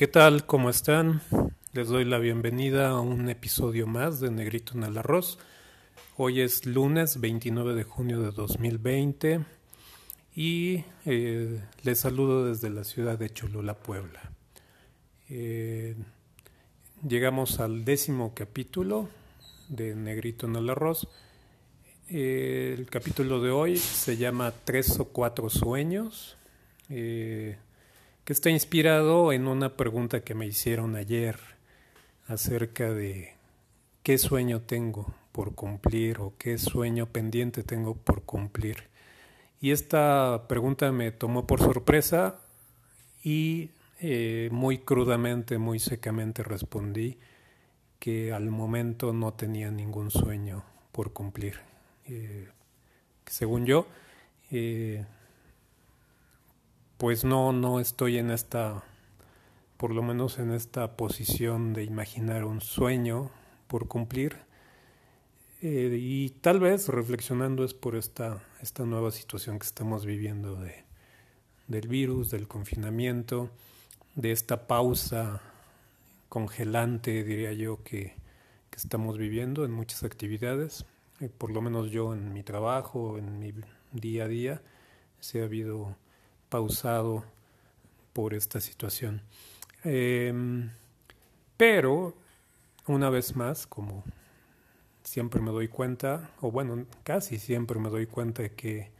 ¿Qué tal? ¿Cómo están? Les doy la bienvenida a un episodio más de Negrito en el Arroz. Hoy es lunes 29 de junio de 2020 y eh, les saludo desde la ciudad de Cholula, Puebla. Eh, llegamos al décimo capítulo de Negrito en el Arroz. Eh, el capítulo de hoy se llama Tres o Cuatro Sueños que está inspirado en una pregunta que me hicieron ayer acerca de qué sueño tengo por cumplir o qué sueño pendiente tengo por cumplir. Y esta pregunta me tomó por sorpresa y eh, muy crudamente, muy secamente respondí que al momento no tenía ningún sueño por cumplir. Eh, según yo, eh, pues no, no estoy en esta, por lo menos en esta posición de imaginar un sueño por cumplir. Eh, y tal vez reflexionando es por esta, esta nueva situación que estamos viviendo de, del virus, del confinamiento, de esta pausa congelante, diría yo, que, que estamos viviendo en muchas actividades. Eh, por lo menos yo en mi trabajo, en mi día a día, se ha habido pausado por esta situación. Em, pero, una vez más, como siempre me doy cuenta, o bueno, casi siempre me doy cuenta de que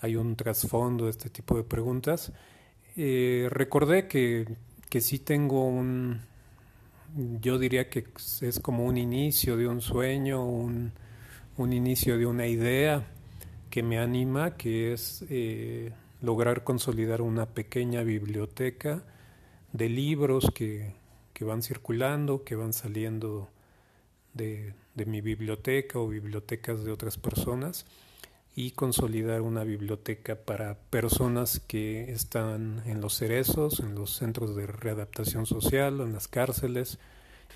hay un trasfondo de este tipo de preguntas, eh, recordé que, que sí tengo un, yo diría que es como un inicio de un sueño, un, un inicio de una idea que me anima, que es eh, lograr consolidar una pequeña biblioteca de libros que, van circulando, que van saliendo de, mi biblioteca o bibliotecas de otras personas y consolidar una biblioteca para personas que están en los cerezos, en los centros de readaptación social, en las cárceles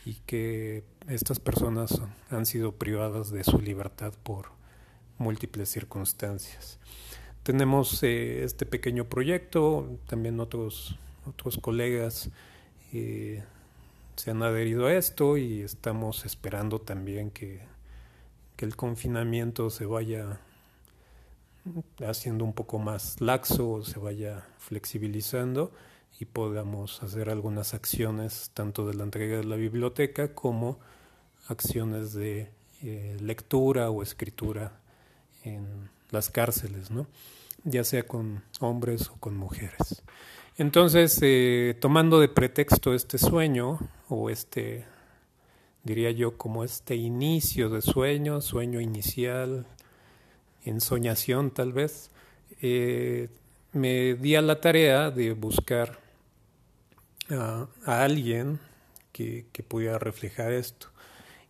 y que estas personas han sido privadas de su libertad por múltiples circunstancias tenemos eh, este pequeño proyecto, también otros, otros colegas eh, se han adherido a esto y estamos esperando también que, que, el confinamiento se vaya haciendo un poco más laxo, se vaya flexibilizando y podamos hacer algunas acciones tanto de la entrega de la biblioteca como acciones de eh, lectura o escritura en las cárceles, ¿no? ya sea con hombres o con mujeres. Entonces, eh, tomando de pretexto este sueño, o este, diría yo, como este inicio de sueño, sueño inicial, ensoñación tal vez, eh, me di a la tarea de buscar a, alguien que, pudiera reflejar esto.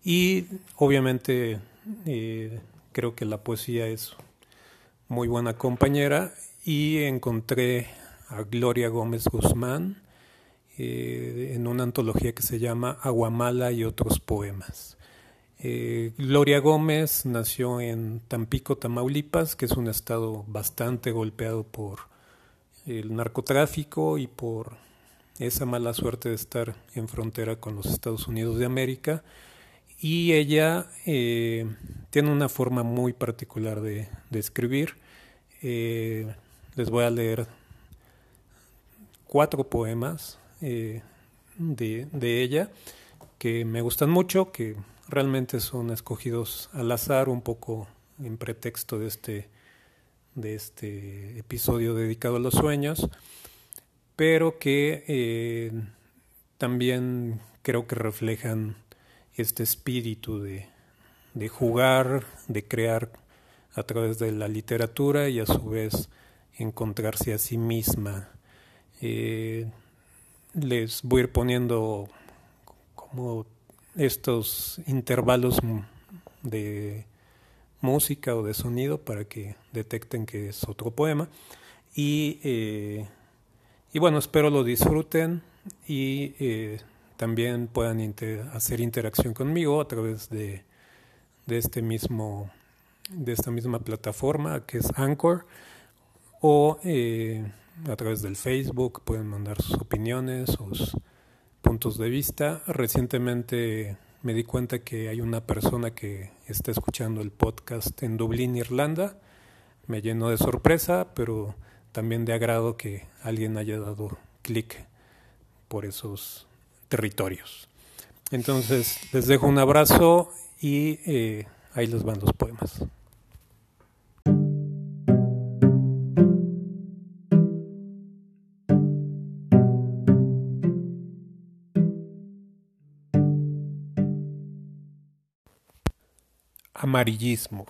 Y obviamente eh, creo que la poesía es muy buena compañera y encontré a Gloria Gómez Guzmán eh, en una antología que se llama Aguamala y otros poemas. Eh, Gloria Gómez nació en Tampico, Tamaulipas, que es un estado bastante golpeado por el narcotráfico y por esa mala suerte de estar en frontera con los Estados Unidos de América. Y ella eh, tiene una forma muy particular de, escribir. Eh, les voy a leer cuatro poemas eh, de, de, ella que me gustan mucho, que realmente son escogidos al azar, un poco en pretexto de este, de este episodio dedicado a los sueños, pero que también creo que reflejan este espíritu de, de jugar, de crear a través de la literatura y a su vez encontrarse a sí misma. Eh, les voy a ir poniendo como estos intervalos de música o de sonido para que detecten que es otro poema. Y, eh, y bueno, espero lo disfruten y eh, también puedan hacer interacción conmigo a través de este mismo de esta misma plataforma que es Anchor o eh, a través del Facebook pueden mandar sus opiniones, sus puntos de vista. Recientemente me di cuenta que hay una persona que está escuchando el podcast en Dublín, Irlanda. Me llenó de sorpresa, pero también de agrado que alguien haya dado clic por esos territorios. Entonces, les dejo un abrazo y eh, ahí les van los poemas. Amarillismo.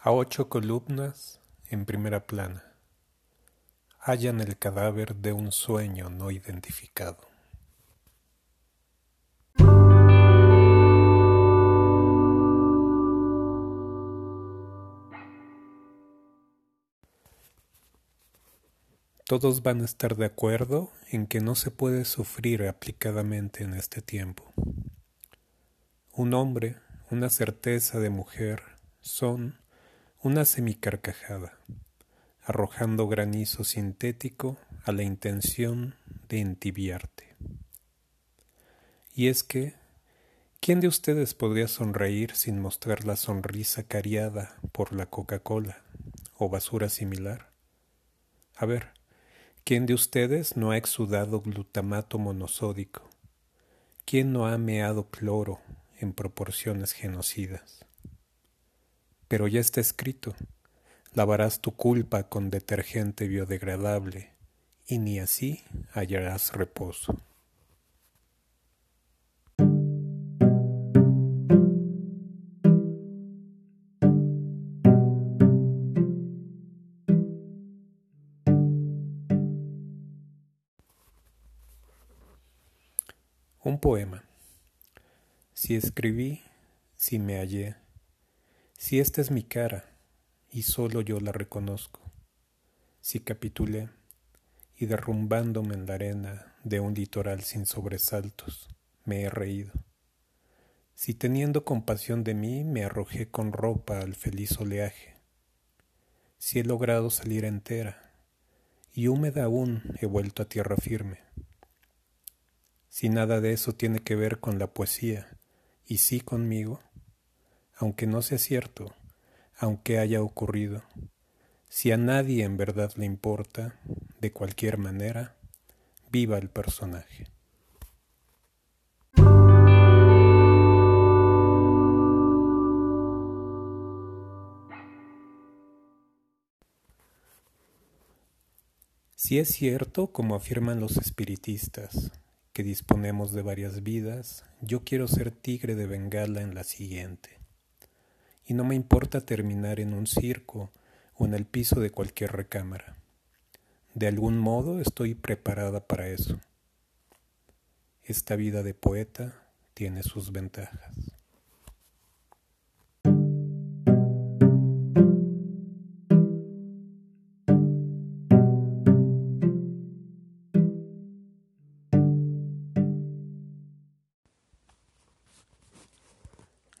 A ocho columnas en primera plana. Hallan el cadáver de un sueño no identificado. Todos van a estar de acuerdo en que no se puede sufrir aplicadamente en este tiempo. Un hombre una certeza de mujer, son una semicarcajada, arrojando granizo sintético a la intención de entibiarte. Y es que, ¿quién de ustedes podría sonreír sin mostrar la sonrisa cariada por la Coca-Cola o basura similar? A ver, ¿quién de ustedes no ha exudado glutamato monosódico? ¿Quién no ha meado cloro en proporciones genocidas. Pero ya está escrito, lavarás tu culpa con detergente biodegradable y ni así hallarás reposo. Un poema. Si escribí, si me hallé, si esta es mi cara y solo yo la reconozco, si capitulé y derrumbándome en la arena de un litoral sin sobresaltos, me he reído. Si teniendo compasión de mí me arrojé con ropa al feliz oleaje, si he logrado salir entera y húmeda aún he vuelto a tierra firme, si nada de eso tiene que ver con la poesía, y sí conmigo, aunque no sea cierto, aunque haya ocurrido, si a nadie en verdad le importa, de cualquier manera, viva el personaje. Si es cierto, como afirman los espiritistas, que disponemos de varias vidas, yo quiero ser tigre de Bengala en la siguiente. Y no me importa terminar en un circo o en el piso de cualquier recámara. De algún modo estoy preparada para eso. Esta vida de poeta tiene sus ventajas.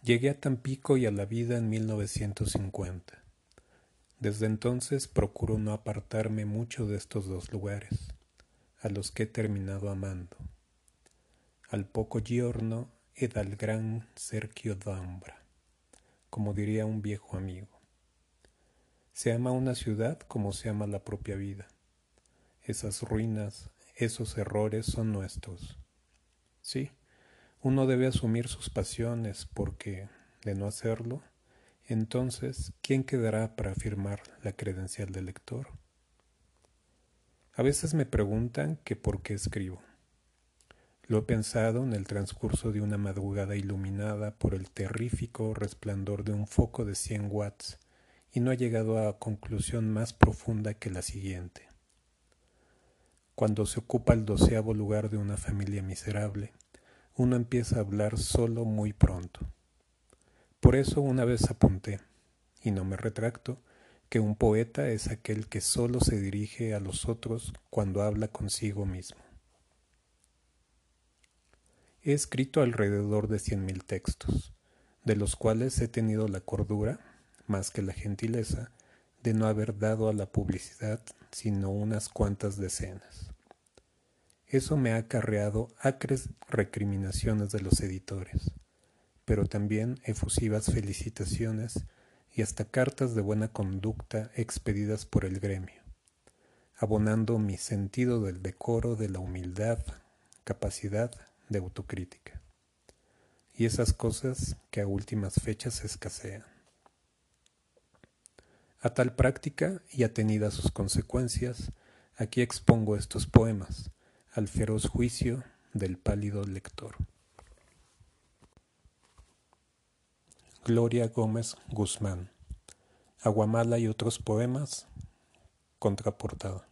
Llegué a Tampico y a la vida en 1950. Desde entonces procuro no apartarme mucho de estos dos lugares, a los que he terminado amando. Al poco giorno ed al gran cerchio d'ambra, como diría un viejo amigo. Se ama una ciudad como se ama la propia vida. Esas ruinas, esos errores son nuestros. Sí, uno debe asumir sus pasiones porque, de no hacerlo, entonces, ¿quién quedará para firmar la credencial del lector? A veces me preguntan que por qué escribo. Lo he pensado en el transcurso de una madrugada iluminada por el terrífico resplandor de un foco de 100 watts y no he llegado a conclusión más profunda que la siguiente. Cuando se ocupa el doceavo lugar de una familia miserable, uno empieza a hablar solo muy pronto. Por eso una vez apunté, y no me retracto, que un poeta es aquel que solo se dirige a los otros cuando habla consigo mismo. He escrito alrededor de cien mil textos, de los cuales he tenido la cordura, más que la gentileza, de no haber dado a la publicidad sino unas cuantas decenas. Eso me ha acarreado acres recriminaciones de los editores, pero también efusivas felicitaciones y hasta cartas de buena conducta expedidas por el gremio, abonando mi sentido del decoro, de la humildad, capacidad de autocrítica. Y esas cosas que a últimas fechas escasean. A tal práctica y atenidas sus consecuencias, aquí expongo estos poemas, al feroz juicio del pálido lector. Gloria Gómez Guzmán. Aguamala y otros poemas. Contraportada.